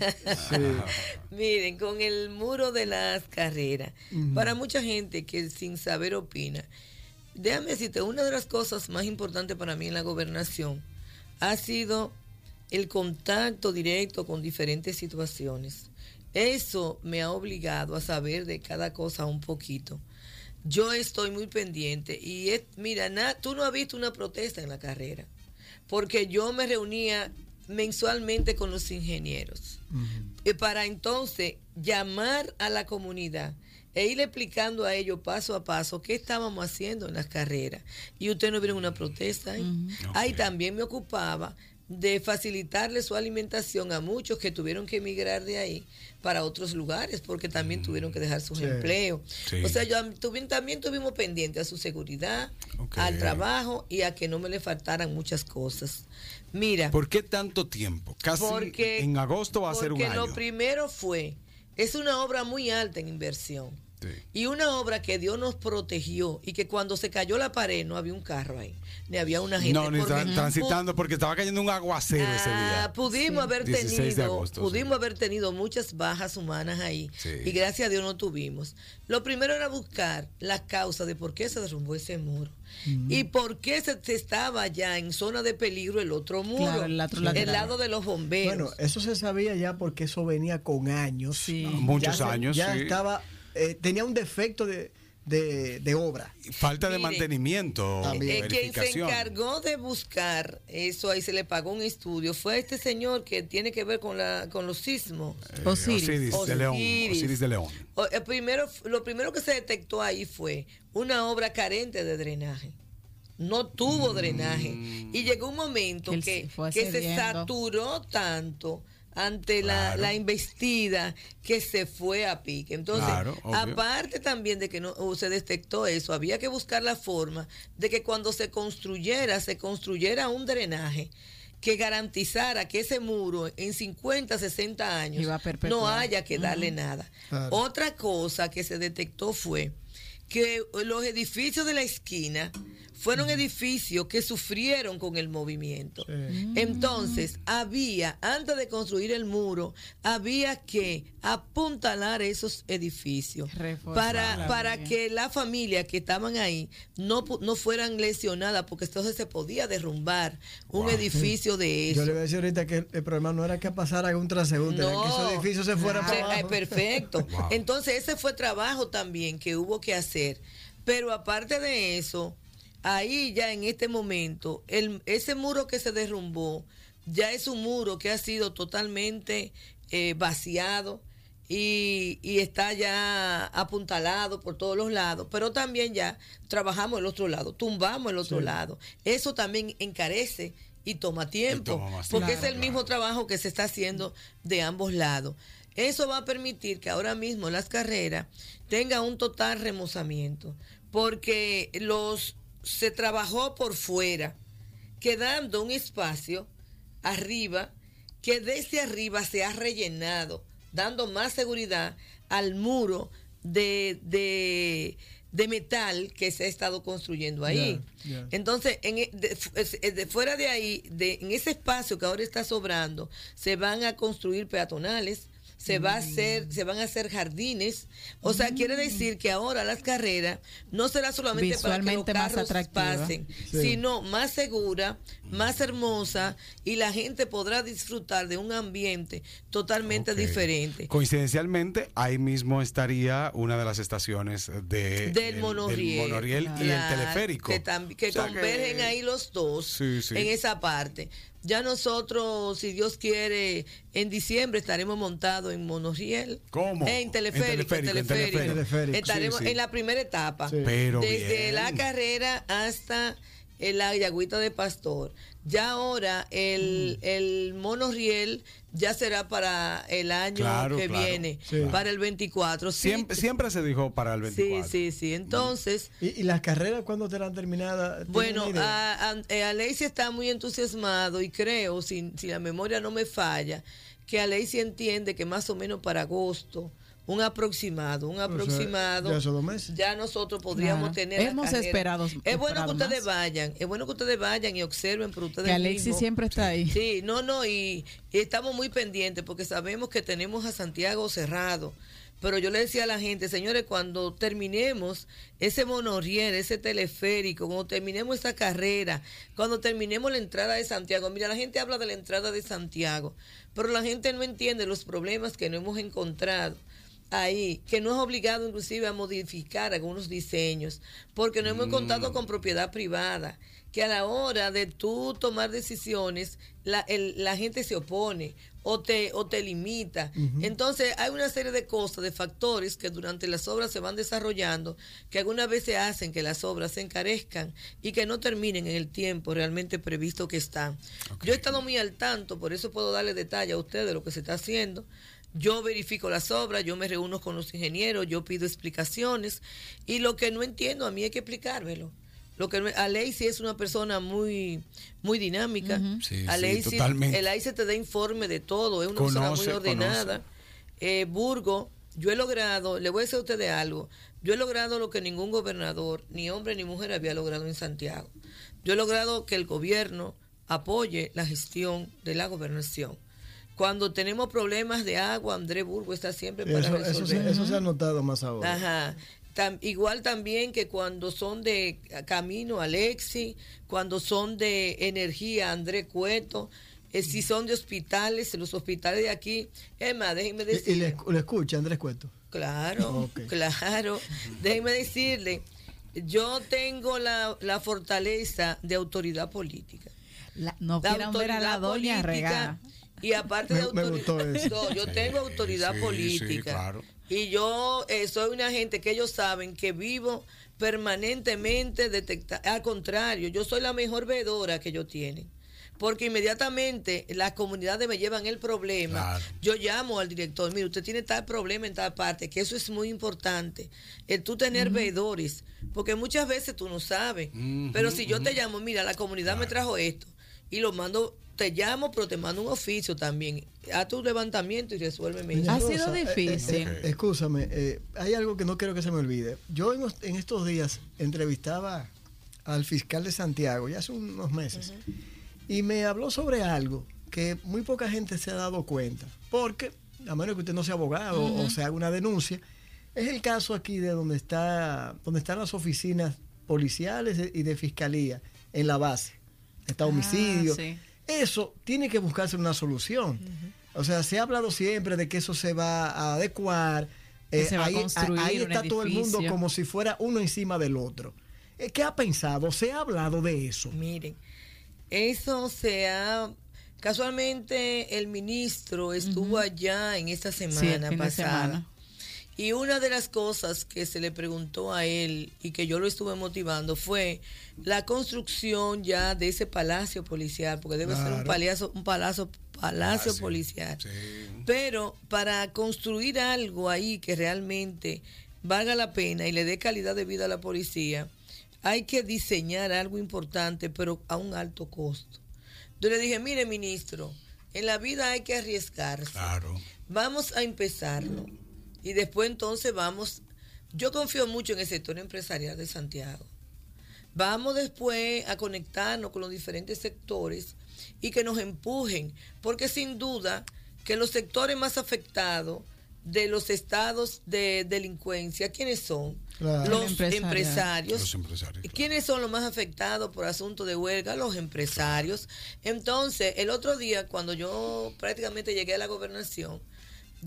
Sí. [laughs] Miren, con el muro de las carreras, para mucha gente que sin saber opina, déjame decirte, una de las cosas más importantes para mí en la gobernación ha sido el contacto directo con diferentes situaciones. Eso me ha obligado a saber de cada cosa un poquito. Yo estoy muy pendiente y es, mira, na- tú no has visto una protesta en la carrera, porque yo me reunía mensualmente con los ingenieros eh, para entonces llamar a la comunidad e ir explicando a ellos paso a paso qué estábamos haciendo en las carreras. Y usted no vieron una protesta ahí. Ahí Ok. también me ocupaba de facilitarle su alimentación a muchos que tuvieron que emigrar de ahí para otros lugares porque también tuvieron que dejar sus Sí. empleos. Sí. O sea, yo tuvi- también tuvimos pendiente a su seguridad, al trabajo y a que no me le faltaran muchas cosas. Mira, ¿Por qué tanto tiempo? Casi porque en agosto va a ser un porque año. lo primero fue, es una obra muy alta en inversión. Sí. Y una obra que Dios nos protegió y que cuando se cayó la pared no había un carro ahí, ni había una gente. No, ni porque tra- transitando porque estaba cayendo un aguacero ese Ah, día. pudimos haber 16 de tenido, agosto, pudimos sí. haber tenido muchas bajas humanas ahí Sí. y gracias a Dios no tuvimos. Lo primero era buscar la causa de por qué se derrumbó ese muro y por qué se, se estaba ya en zona de peligro el otro muro, Claro, el otro el lado de los bomberos. Bueno, eso se sabía ya porque eso venía con años. Sí. Ya Muchos se- años, Ya sí. estaba, eh, tenía un defecto de, de, de obra. Falta de mantenimiento, También. Eh, quien se encargó de buscar eso, ahí se le pagó un estudio, fue este señor que tiene que ver con, la, con los sismos. Eh, Osiris. Osiris de León. Osiris. De León. O- el primero, lo primero que se detectó ahí fue una obra carente de drenaje. no tuvo drenaje. Y llegó un momento Que él que, se que saturó tanto ante la, Claro. la investida que se fue a pique. Entonces, Claro, aparte también de que no o se detectó eso, había que buscar la forma de que cuando se construyera, se construyera un drenaje que garantizara que ese muro en 50, 60 años no haya que darle nada. Claro. Otra cosa que se detectó fue que los edificios de la esquina fueron edificios que sufrieron con el movimiento. Sí. Entonces, había, antes de construir el muro, había que apuntalar esos edificios Reforzar para, la para que las familias que estaban ahí no, no fueran lesionadas, porque entonces se podía derrumbar un edificio de eso. Yo le voy a decir ahorita que el, problema no era que pasara un transeúnte, era que esos edificios se fueran Sí, para eh, abajo. perfecto. [laughs] Wow. Entonces ese fue trabajo también que hubo que hacer. Pero aparte de eso, ahí ya en este momento, el, ese muro que se derrumbó, ya es un muro que ha sido totalmente eh, vaciado. Y, y está ya apuntalado por todos los lados, pero también ya trabajamos el otro lado, tumbamos el otro lado. Eso también encarece y toma tiempo, toma porque es el claro. mismo trabajo que se está haciendo de ambos lados. Eso va a permitir que ahora mismo las carreras tengan un total remozamiento, porque los se trabajó por fuera, quedando un espacio arriba que desde arriba se ha rellenado, dando más seguridad al muro de, de, de metal que se ha estado construyendo ahí. Entonces, en, e- de, de fuera de ahí, de, en ese espacio que ahora está sobrando, se van a construir peatonales, se va a hacer, se van a hacer jardines. O sea, quiere decir que ahora las carreras no será solamente para que los más carros atractiva. pasen, Sí. sino más segura, más hermosa y la gente podrá disfrutar de un ambiente totalmente diferente. Coincidencialmente, ahí mismo estaría una de las estaciones de, del el- monorriel, monorriel y el teleférico. que, tam- que O sea convergen que- ahí los dos Sí, sí. en esa parte ya nosotros si Dios quiere en diciembre estaremos montados en monorriel ¿Cómo? en teleférico en En teleférico, en teleférico, teleférico. estaremos Sí, sí. en la primera etapa Sí. Pero desde bien. la carrera hasta la Yagüita de Pastor. Ya ahora el, Mm. el monorriel ya será para el año Claro, que claro, viene, Sí. para el 24. Sí, Siempre, siempre se dijo para el 24. Sí, sí, sí. Entonces, ¿Y, y las carreras cuándo serán terminadas? ¿Tienen bueno, a, a, eh, Alexis está muy entusiasmado y creo, si, si la memoria no me falla, que Alexis entiende que más o menos para agosto, un aproximado, un sea, aproximado. ya esos dos meses. ya nosotros podríamos Claro. tener. Hemos esperado- Es bueno que ustedes más. vayan, es bueno que ustedes vayan y observen por ustedes Que Alexis mismos. siempre está ahí. Sí, no, no, y, y estamos muy pendientes porque sabemos que tenemos a Santiago cerrado. Pero yo le decía a la gente, señores, cuando terminemos ese monorriel, ese teleférico, cuando terminemos esa carrera, cuando terminemos la entrada de Santiago, mira, la gente habla de la entrada de Santiago, pero la gente no entiende los problemas que no hemos encontrado ahí, que no es obligado inclusive a modificar algunos diseños, porque no hemos contado con propiedad privada, que a la hora de tú tomar decisiones, la, el- la gente se opone o te, o te limita. Entonces hay una serie de cosas, de factores que durante las obras se van desarrollando, que algunas veces hacen que las obras se encarezcan y que no terminen en el tiempo realmente previsto que están. Yo he estado muy al tanto, por eso puedo darle detalle a ustedes de lo que se está haciendo. Yo verifico las obras, yo me reúno con los ingenieros, yo pido explicaciones y lo que no entiendo a mí hay que explicármelo. Lo que no- Alexis es una persona muy muy dinámica. Sí, sí, el Alexis te da informe de todo, es una persona muy ordenada. Eh, Burgo, yo he logrado, le voy a decir a ustedes algo, yo he logrado lo que ningún gobernador, ni hombre ni mujer había logrado en Santiago. Yo he logrado que el gobierno apoye la gestión de la gobernación. Cuando tenemos problemas de agua, André Burgo está siempre para Eso, resolver. eso, se, eso se ha notado más ahora. Ajá. Tam- igual también que cuando son de camino Alexi, cuando son de energía André Cueto, eh, si son de hospitales, los hospitales de aquí, es más, déjenme Y, y le, le escucha Andrés Cueto. Claro, [laughs] claro. Déjenme decirle, yo tengo la, la fortaleza de autoridad política. La- no La quieran ver a la doña política regada. Y aparte de Me- autoridad, [laughs] no, yo tengo autoridad sí, política. sí, claro. Y yo eh, soy una gente que ellos saben que vivo permanentemente detecta Al contrario, yo soy la mejor veedora que ellos tienen. Porque inmediatamente las comunidades me llevan el problema. Claro. Yo llamo al director, mire, usted tiene tal problema en tal parte, que eso es muy importante. El tú tener veedores, porque muchas veces tú no sabes. Pero si yo te llamo, mira, la comunidad me trajo esto, y lo mando, te llamo, pero te mando un oficio también. Haz tu levantamiento y resuélveme eso. Ha sido eh, difícil. eh, eh, Escúchame, eh, hay algo que no quiero que se me olvide. Yo en estos días entrevistaba al fiscal de Santiago, ya hace unos meses, y me habló sobre algo que muy poca gente se ha dado cuenta. Porque, a menos que usted no sea abogado o se haga una denuncia, es el caso aquí de donde, está, donde están las oficinas policiales y de fiscalía en la base. Está Ah, homicidio. sí. Eso tiene que buscarse una solución. O sea, se ha hablado siempre de que eso se va a adecuar. Eh, se va a ahí, ahí está todo el mundo como si fuera uno encima del otro. Eh, ¿Qué ha pensado? ¿Se ha hablado de eso? Miren, eso se ha... Casualmente el ministro estuvo allá en esta semana pasada. Y una de las cosas que se le preguntó a él y que yo lo estuve motivando fue la construcción ya de ese palacio policial, porque debe ser un palacio, un palacio, palacio Ah, sí, policial. sí. Pero para construir algo ahí que realmente valga la pena y le dé calidad de vida a la policía, hay que diseñar algo importante, pero a un alto costo. Yo le dije, mire, ministro, en la vida hay que arriesgarse. Claro. Vamos a empezarlo. Y después entonces vamos, yo confío mucho en el sector empresarial de Santiago. Vamos después a conectarnos con los diferentes sectores y que nos empujen, porque sin duda que los sectores más afectados de los estados de delincuencia, ¿quiénes son? Claro. Los empresarios. Los empresarios, claro. ¿Quiénes son los más afectados por asunto de huelga? Los empresarios. Entonces, el otro día, cuando yo prácticamente llegué a la gobernación,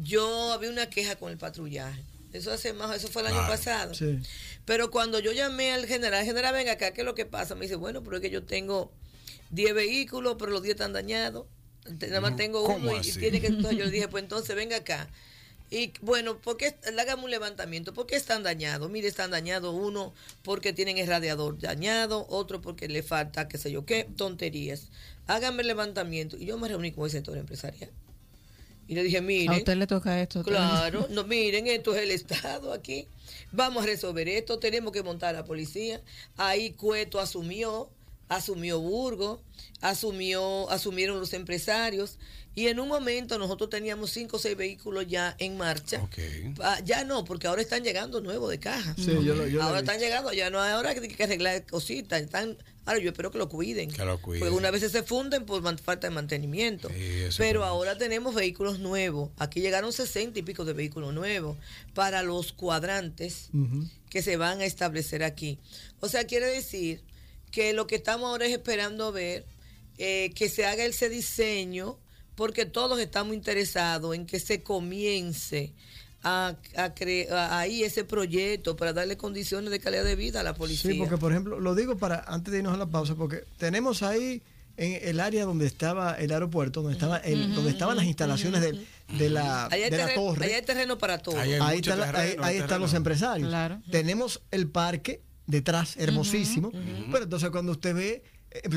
yo había una queja con el patrullaje. Eso hace más, eso fue el año pasado. sí. Pero cuando yo llamé al general, general, venga acá, ¿qué es lo que pasa? Me dice, bueno, pero es que yo tengo 10 vehículos, pero los 10 están dañados. Nada más tengo ¿Cómo uno y, tiene que. Entonces yo le dije, [laughs] pues entonces venga acá. Y bueno, ¿por qué? Hágame un levantamiento. ¿Por qué están dañados? Mire, están dañados uno porque tienen el radiador dañado, otro porque le falta qué sé yo qué, tonterías. Hágame el levantamiento. Y yo me reuní con el sector empresarial. Y le dije, mire. A usted le toca esto. Claro, no, miren, esto es el Estado aquí. Vamos a resolver esto, tenemos que montar a la policía. Ahí Cueto asumió, asumió Burgo, asumió, asumieron los empresarios. Y en un momento nosotros teníamos cinco o seis vehículos ya en marcha. Ah, ya no, porque ahora están llegando nuevos de caja. Sí, yo lo- yo lo ahora están llegando, ya no hay ahora que, que arreglar cositas. Están, ahora yo espero que lo cuiden. Que lo cuiden. Porque una vez se funden por man- falta de mantenimiento. Sí, Pero es. ahora tenemos vehículos nuevos. Aquí llegaron 60 y pico de vehículos nuevos para los cuadrantes que se van a establecer aquí. O sea, quiere decir que lo que estamos ahora es esperando ver eh, que se haga ese diseño, porque todos estamos interesados en que se comience a, a cre- a- ahí ese proyecto para darle condiciones de calidad de vida a la policía. Sí, porque por ejemplo, lo digo para antes de irnos a la pausa, porque tenemos ahí en el área donde estaba el aeropuerto, donde estaba el, donde estaban las instalaciones del- de, la, de la terreno, torre. allá hay terreno para todo. Ahí hay ahí, está la- ahí- ahí están los empresarios. Claro. Tenemos el parque detrás, hermosísimo. Pero entonces cuando usted ve,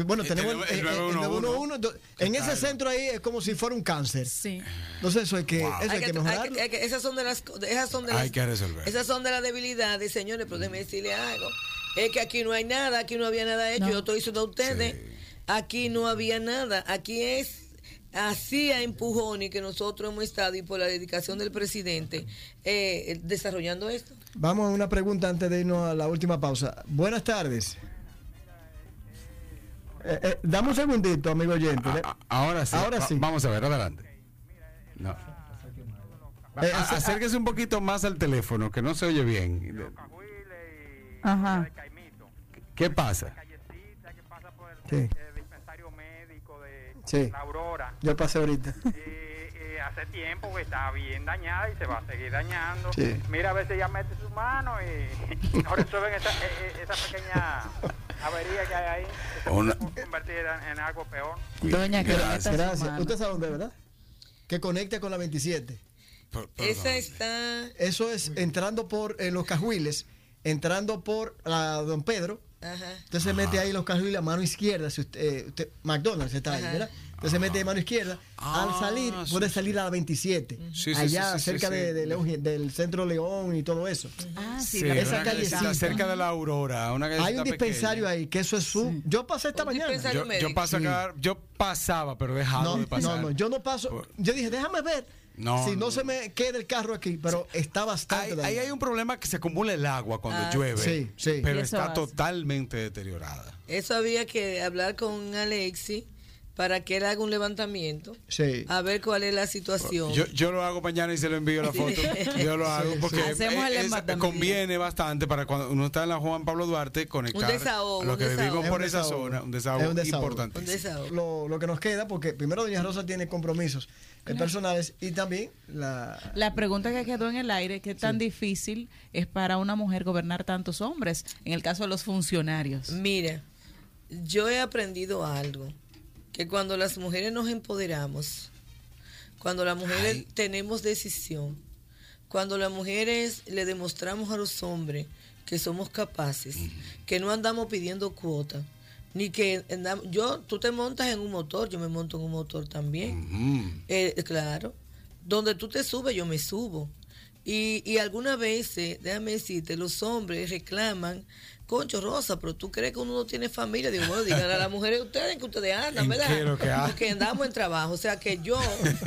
bueno, tenemos el, el el- el 911. 911, entonces, en ese centro ahí es como si fuera un cáncer. Sí. Entonces eso hay que, Wow. eso Hay hay que- que hay mejorarlo. que- hay que- esas son de las esas son de Hay las- que resolver. esas son de las debilidades señores pero déjeme decirle algo es que aquí no hay nada aquí no había nada hecho No. yo estoy diciendo a ustedes Sí. aquí no había nada aquí es así a empujones que nosotros hemos estado y por la dedicación del presidente eh, desarrollando esto Vamos a una pregunta antes de irnos a la última pausa. Buenas tardes. Eh, eh, dame un segundito, amigo oyente. A- a- ahora sí. Ahora Va- sí. Vamos a ver, adelante. No. Eh, A- acérquese un poquito más al teléfono, que no se oye bien. Ajá. ¿Qué pasa? Sí. el dispensario médico de Sí. La Aurora. Yo pasé ahorita. [laughs] Eh, eh, hace tiempo que está bien dañada y se va a seguir dañando. Sí. Mira a ver si ella mete su mano y, [laughs] y no resuelven esa, eh, eh, esa pequeña avería que hay ahí, que Una- convertir en, en algo peor. Doña, que Gracias. Gracias. Usted sabe dónde, ¿verdad? que conecta con la 27. Por- por Esa está. Eso es entrando por eh, los cajuiles, entrando por la Don Pedro. Ajá. Usted se mete ahí los cajuiles a mano izquierda. Si usted, eh, usted- McDonald's está ahí, Ajá. ¿verdad? Usted se mete de mano izquierda. Ah, Al salir, sí, puede salir a la 27. Sí, sí, allá, sí, sí, cerca sí, de, sí. de León- del centro León y todo eso. Ah, sí, esa callecita. cerca de la Aurora. Una Hay un dispensario pequeña. ahí, que eso es su. Yo pasé esta Un mañana. dispensario Yo, yo, paso Sí. acá- yo pasaba, pero No, de pasar. no, no, yo no paso. Yo dije, déjame ver No, si no, no. se me queda el carro aquí, pero está bastante. Ahí, hay un problema que se acumula el agua cuando Ah, llueve. sí, sí. Pero está hace. totalmente deteriorada. Eso había que hablar con Alexi para que él haga un levantamiento. Sí. A ver cuál es la situación. Yo, yo lo hago mañana y se lo envío la foto. Yo lo hago porque Hacemos el es- levantamiento. conviene bastante para cuando uno está en la Juan Pablo Duarte conectar Un desahogo, a un que vivimos por esa desahogo. zona. Un desahogo, Es un desahogo. importante. Un desahogo. Lo, lo que nos queda, porque primero Doña Rosa tiene compromisos personales y también la. La pregunta que quedó en el aire, ¿qué tan difícil es para una mujer gobernar tantos hombres? En el caso de los funcionarios. Mira, yo he aprendido algo, que cuando las mujeres nos empoderamos, cuando las mujeres Ay. tenemos decisión, cuando las mujeres le demostramos a los hombres que somos capaces, que no andamos pidiendo cuota, ni que andamos, yo, tú te montas en un motor, yo me monto en un motor también. Mm. Eh, claro. Donde tú te subes, yo me subo. Y, y algunas veces, déjame decirte, los hombres reclaman, concho Rosa, pero tú crees que uno no tiene familia. Digo, bueno, díganle a las [laughs] mujeres ustedes que ustedes andan, ¿En ¿verdad? que? Porque andamos en trabajo. O sea que yo,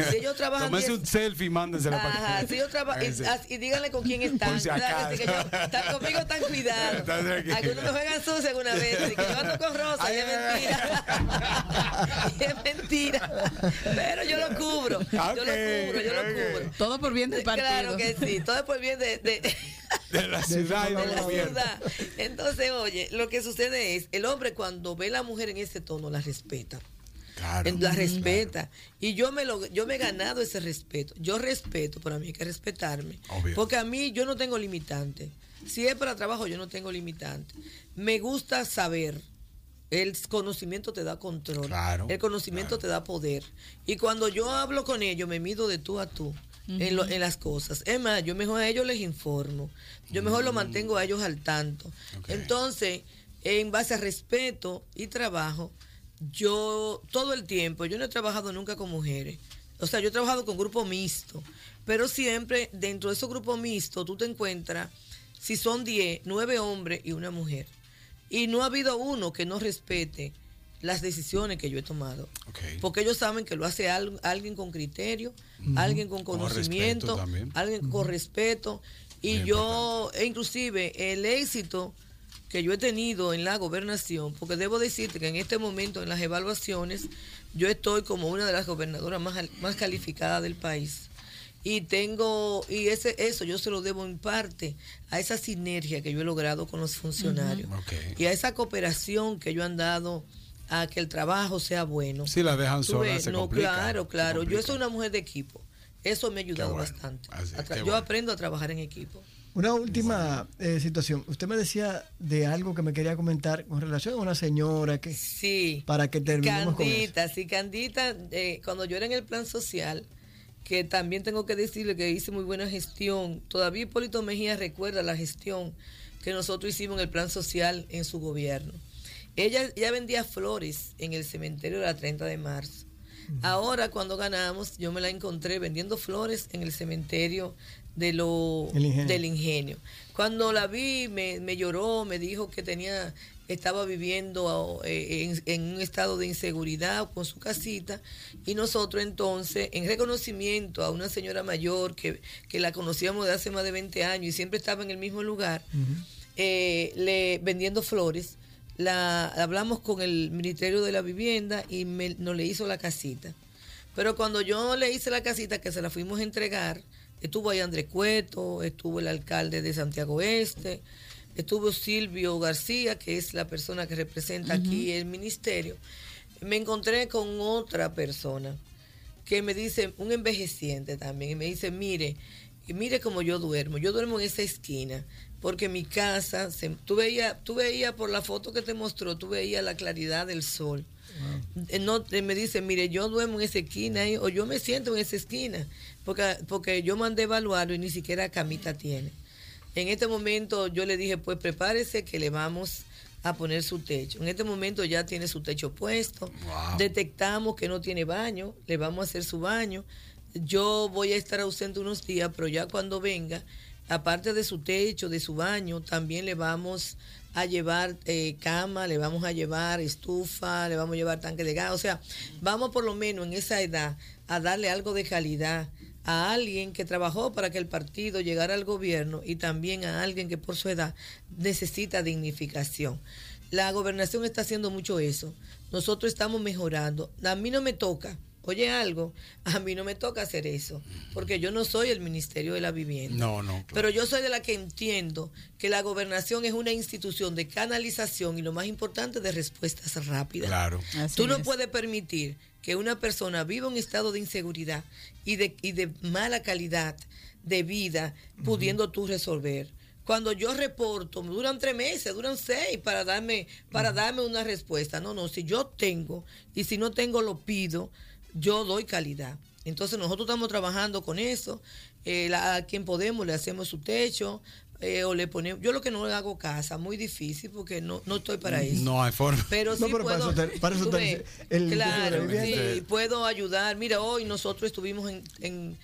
si ellos trabajan. Tómense 10 un selfie y mándenselo Ajá, para si yo trabajo y, y díganle con quién [laughs] están. Si que yo- están conmigo, están [laughs] cuidados. Algunos me juegan sucio alguna vez. Así que yo ando con Rosa, Ay, y es ay, mentira. Y es mentira. Pero yo lo cubro. Yo lo cubro, yo lo cubro. Todo por bien del partido. Claro que sí, todo es por bien de, de, de la ciudad y de la ciudad. Entonces, oye, lo que sucede es, el hombre cuando ve a la mujer en ese tono la respeta. Claro. La respeta. Y yo me lo, yo me he ganado ese respeto. Yo respeto, pero a mí hay que respetarme. Obvio. Porque a mí yo no tengo limitante. Si es para trabajo, yo no tengo limitante. Me gusta saber. El conocimiento te da control. Claro, El conocimiento te da poder. Y cuando yo hablo con ellos, me mido de tú a tú. En, lo- en las cosas. Es más, yo mejor a ellos les informo. Yo mejor lo mantengo a ellos al tanto. Entonces, en base a respeto y trabajo, yo todo el tiempo, yo no he trabajado nunca con mujeres. O sea, yo he trabajado con grupo mixto, pero siempre dentro de esos grupos mixtos tú te encuentras, si son 10, 9 hombres y una mujer. Y no ha habido uno que no respete las decisiones que yo he tomado. Porque ellos saben que lo hace al- alguien con criterio, alguien con Con conocimiento, alguien con respeto. Y Muy yo, e inclusive, el éxito que yo he tenido en la gobernación, porque debo decirte que en este momento en las evaluaciones yo estoy como una de las gobernadoras más, más calificadas del país. Y tengo, y ese, eso yo se lo debo en parte a esa sinergia que yo he logrado con los funcionarios. Y a esa cooperación que yo han dado a que el trabajo sea bueno. Si la dejan sola, se no, complica, claro, claro. Yo soy una mujer de equipo. Eso me ha ayudado bueno. bastante. Así, yo bueno. aprendo a trabajar en equipo. Una última eh, situación. Usted me decía de algo que me quería comentar con relación a una señora que. Sí. Para que terminemos con eso. Candita, sí, Candita, eh, cuando yo era en el plan social, que también tengo que decirle que hice muy buena gestión, todavía Hipólito Mejía recuerda la gestión que nosotros hicimos en el plan social en su gobierno. Ella ya vendía flores en el cementerio de la 30 de marzo. Ahora, cuando ganamos, yo me la encontré vendiendo flores en el cementerio de lo, Ingenio. del ingenio. Cuando la vi, me, me lloró, me dijo que tenía, estaba viviendo eh, en, en un estado de inseguridad con su casita y nosotros entonces, en reconocimiento a una señora mayor que, que la conocíamos de hace más de 20 años y siempre estaba en el mismo lugar, eh, le vendiendo flores, la hablamos con el Ministerio de la Vivienda y me, nos le hizo la casita. Pero cuando yo le hice la casita que se la fuimos a entregar, estuvo ahí Andrés Cueto, estuvo el alcalde de Santiago Este, estuvo Silvio García, que es la persona que representa aquí el ministerio. Me encontré con otra persona que me dice, un envejeciente también, y me dice, mire, y mire cómo yo duermo. Yo duermo en esa esquina, porque mi casa, se, tú veías tú veía por la foto que te mostró, tú veías la claridad del sol. Eh, No, me dice, mire, yo duermo en esa esquina o yo me siento en esa esquina, porque, porque yo mandé evaluarlo y ni siquiera camita tiene. En este momento yo le dije, pues prepárese que le vamos a poner su techo. En este momento ya tiene su techo puesto. Detectamos que no tiene baño, le vamos a hacer su baño. Yo voy a estar ausente unos días, pero ya cuando venga, aparte de su techo, de su baño, también le vamos a llevar eh, cama, le vamos a llevar estufa, le vamos a llevar tanque de gas. O sea, vamos por lo menos en esa edad a darle algo de calidad a alguien que trabajó para que el partido llegara al gobierno y también a alguien que por su edad necesita dignificación. La gobernación está haciendo mucho eso. Nosotros estamos mejorando. A mí no me toca, oye algo, a mí no me toca hacer eso, porque yo no soy el Ministerio de la Vivienda. No, no. claro. Pero yo soy de la que entiendo que la gobernación es una institución de canalización y lo más importante de respuestas rápidas. Claro. Así Tú no es. puedes permitir que una persona viva un estado de inseguridad y de, y de mala calidad de vida pudiendo tú resolver. Cuando yo reporto, duran tres meses, duran seis para darme, para darme una respuesta. No, no, si yo tengo y si no tengo lo pido, yo doy calidad. Entonces nosotros estamos trabajando con eso. Eh, la- a quien podemos le hacemos su techo eh, o le ponemos. Yo lo que no le hago casa, muy difícil porque no, no estoy para eso. No hay forma. Pero sí No, pero para puedo, eso te- para eso ves, el claro, sí, puedo ayudar. Mira, hoy nosotros estuvimos en, en